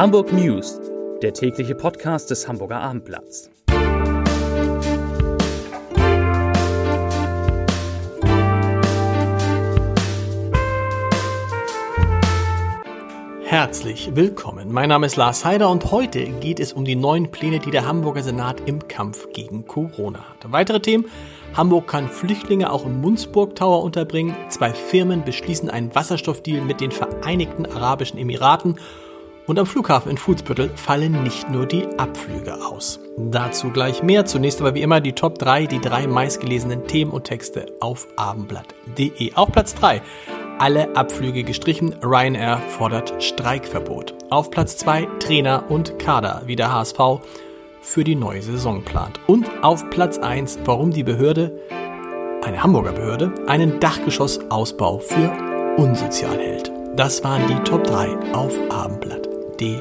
Hamburg News, der tägliche Podcast des Hamburger Abendblatts. Herzlich willkommen. Mein Name ist Lars Heider und heute geht es um die neuen Pläne, die der Hamburger Senat im Kampf gegen Corona hat. Weitere Themen. Hamburg kann Flüchtlinge auch im Munzburg Tower unterbringen. Zwei Firmen beschließen einen Wasserstoffdeal mit den Vereinigten Arabischen Emiraten und am Flughafen in Fuhlsbüttel fallen nicht nur die Abflüge aus. Dazu gleich mehr. Zunächst aber wie immer die Top 3, die drei meistgelesenen Themen und Texte auf abendblatt.de. Auf Platz 3 alle Abflüge gestrichen. Ryanair fordert Streikverbot. Auf Platz 2 Trainer und Kader, wie der HSV für die neue Saison plant. Und auf Platz 1, warum die Behörde, eine Hamburger Behörde, einen Dachgeschossausbau für unsozial hält. Das waren die Top 3 auf Abendblatt www.ccc.de.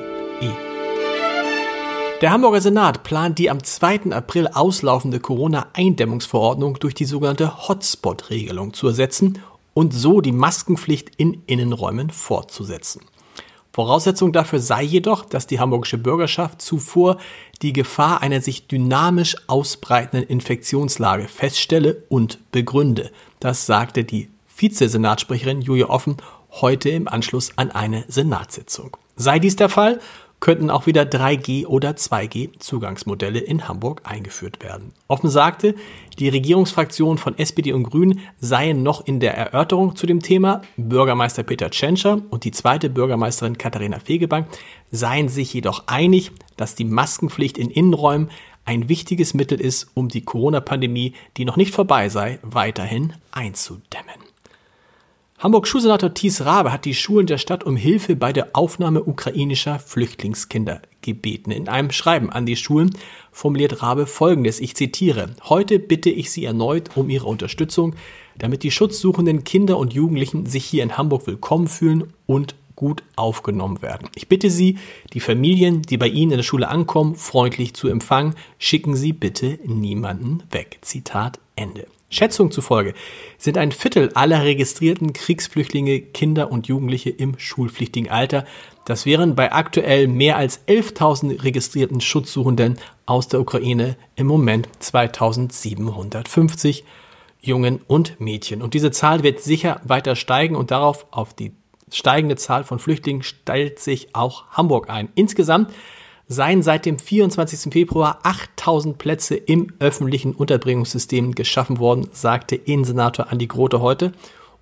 Der Hamburger Senat plant die am 2. April auslaufende Corona-Eindämmungsverordnung durch die sogenannte Hotspot-Regelung zu ersetzen und so die Maskenpflicht in Innenräumen fortzusetzen. Voraussetzung dafür sei jedoch, dass die hamburgische Bürgerschaft zuvor die Gefahr einer sich dynamisch ausbreitenden Infektionslage feststelle und begründe. Das sagte die Vizesenatssprecherin Julia Offen heute im Anschluss an eine Senatssitzung. Sei dies der Fall, könnten auch wieder 3G oder 2G Zugangsmodelle in Hamburg eingeführt werden. Offen sagte, die Regierungsfraktionen von SPD und Grünen seien noch in der Erörterung zu dem Thema. Bürgermeister Peter Tschentscher und die zweite Bürgermeisterin Katharina Fegebank seien sich jedoch einig, dass die Maskenpflicht in Innenräumen ein wichtiges Mittel ist, um die Corona-Pandemie, die noch nicht vorbei sei, weiterhin einzudämmen. Hamburg Schulsenator Thies Rabe hat die Schulen der Stadt um Hilfe bei der Aufnahme ukrainischer Flüchtlingskinder gebeten. In einem Schreiben an die Schulen formuliert Rabe Folgendes, ich zitiere, Heute bitte ich Sie erneut um Ihre Unterstützung, damit die schutzsuchenden Kinder und Jugendlichen sich hier in Hamburg willkommen fühlen und gut aufgenommen werden. Ich bitte Sie, die Familien, die bei Ihnen in der Schule ankommen, freundlich zu empfangen. Schicken Sie bitte niemanden weg. Zitat Ende. Schätzungen zufolge sind ein Viertel aller registrierten Kriegsflüchtlinge Kinder und Jugendliche im schulpflichtigen Alter. Das wären bei aktuell mehr als 11.000 registrierten Schutzsuchenden aus der Ukraine im Moment 2750 Jungen und Mädchen. Und diese Zahl wird sicher weiter steigen und darauf auf die steigende Zahl von Flüchtlingen stellt sich auch Hamburg ein. Insgesamt seien seit dem 24. Februar 8000 Plätze im öffentlichen Unterbringungssystem geschaffen worden, sagte Innensenator Andi Grote heute.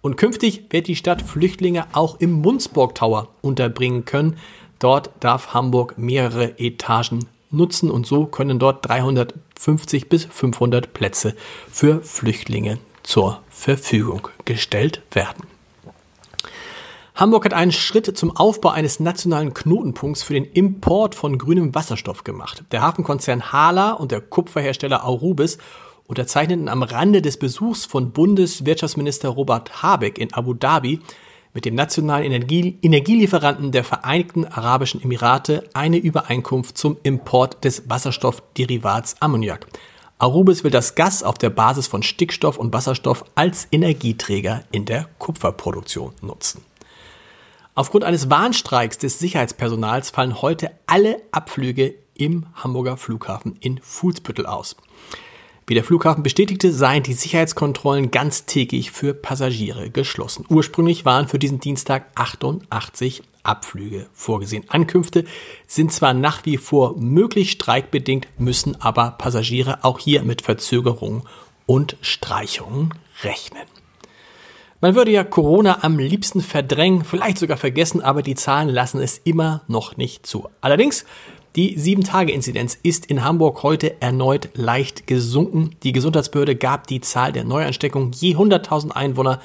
Und künftig wird die Stadt Flüchtlinge auch im Munzburg Tower unterbringen können. Dort darf Hamburg mehrere Etagen nutzen und so können dort 350 bis 500 Plätze für Flüchtlinge zur Verfügung gestellt werden. Hamburg hat einen Schritt zum Aufbau eines nationalen Knotenpunkts für den Import von grünem Wasserstoff gemacht. Der Hafenkonzern Hala und der Kupferhersteller Aurubis unterzeichneten am Rande des Besuchs von Bundeswirtschaftsminister Robert Habeck in Abu Dhabi mit dem nationalen Energie Energielieferanten der Vereinigten Arabischen Emirate eine Übereinkunft zum Import des Wasserstoffderivats Ammoniak. Arubis will das Gas auf der Basis von Stickstoff und Wasserstoff als Energieträger in der Kupferproduktion nutzen. Aufgrund eines Warnstreiks des Sicherheitspersonals fallen heute alle Abflüge im Hamburger Flughafen in Fuhlsbüttel aus. Wie der Flughafen bestätigte, seien die Sicherheitskontrollen ganztägig für Passagiere geschlossen. Ursprünglich waren für diesen Dienstag 88 Abflüge vorgesehen. Ankünfte sind zwar nach wie vor möglich streikbedingt, müssen aber Passagiere auch hier mit Verzögerungen und Streichungen rechnen. Man würde ja Corona am liebsten verdrängen, vielleicht sogar vergessen, aber die Zahlen lassen es immer noch nicht zu. Allerdings, die 7-Tage-Inzidenz ist in Hamburg heute erneut leicht gesunken. Die Gesundheitsbehörde gab die Zahl der Neuansteckungen je 100.000 Einwohner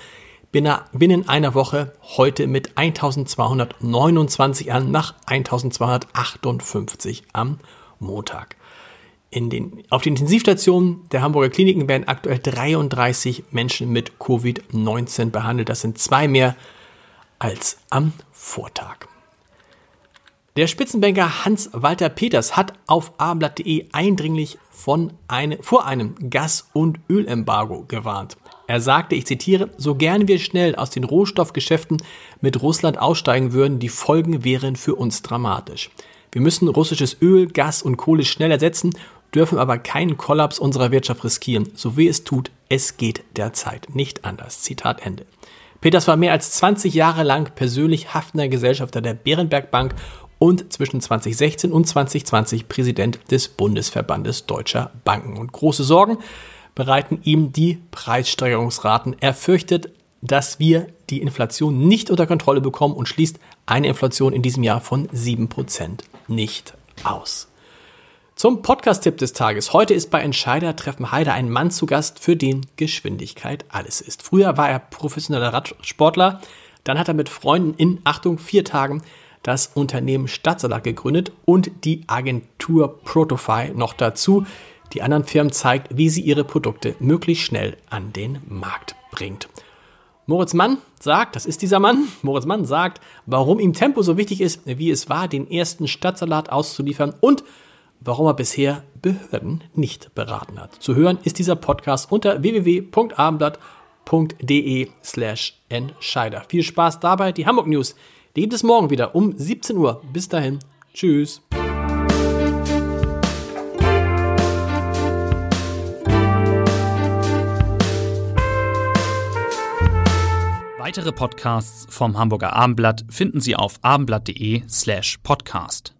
binnen einer Woche heute mit 1229 an nach 1258 am Montag in den, auf den Intensivstationen der Hamburger Kliniken werden aktuell 33 Menschen mit Covid-19 behandelt. Das sind zwei mehr als am Vortag. Der Spitzenbanker Hans-Walter Peters hat auf abendblatt.de eindringlich von eine, vor einem Gas- und Ölembargo gewarnt. Er sagte, ich zitiere, so gern wir schnell aus den Rohstoffgeschäften mit Russland aussteigen würden, die Folgen wären für uns dramatisch. Wir müssen russisches Öl, Gas und Kohle schnell ersetzen, dürfen aber keinen Kollaps unserer Wirtschaft riskieren. So wie es tut, es geht derzeit nicht anders. Zitat Ende. Peters war mehr als 20 Jahre lang persönlich haftender Gesellschafter der Bärenberg Bank und zwischen 2016 und 2020 Präsident des Bundesverbandes Deutscher Banken. Und große Sorgen bereiten ihm die Preissteigerungsraten. Er fürchtet, dass wir die Inflation nicht unter Kontrolle bekommen und schließt eine Inflation in diesem Jahr von 7% nicht aus. Zum Podcast-Tipp des Tages. Heute ist bei Entscheider Treffen Heider ein Mann zu Gast, für den Geschwindigkeit alles ist. Früher war er professioneller Radsportler, dann hat er mit Freunden in, Achtung, vier Tagen das Unternehmen Stadtsalat gegründet und die Agentur Protofy noch dazu die anderen Firmen zeigt, wie sie ihre Produkte möglichst schnell an den Markt bringt. Moritz Mann sagt, das ist dieser Mann, Moritz Mann sagt, warum ihm Tempo so wichtig ist, wie es war, den ersten Stadtsalat auszuliefern und warum er bisher Behörden nicht beraten hat. Zu hören ist dieser Podcast unter www.abendblatt.de slash Entscheider. Viel Spaß dabei. Die Hamburg News, die gibt es morgen wieder um 17 Uhr. Bis dahin. Tschüss. Weitere Podcasts vom Hamburger Abendblatt finden Sie auf abendblatt.de slash podcast.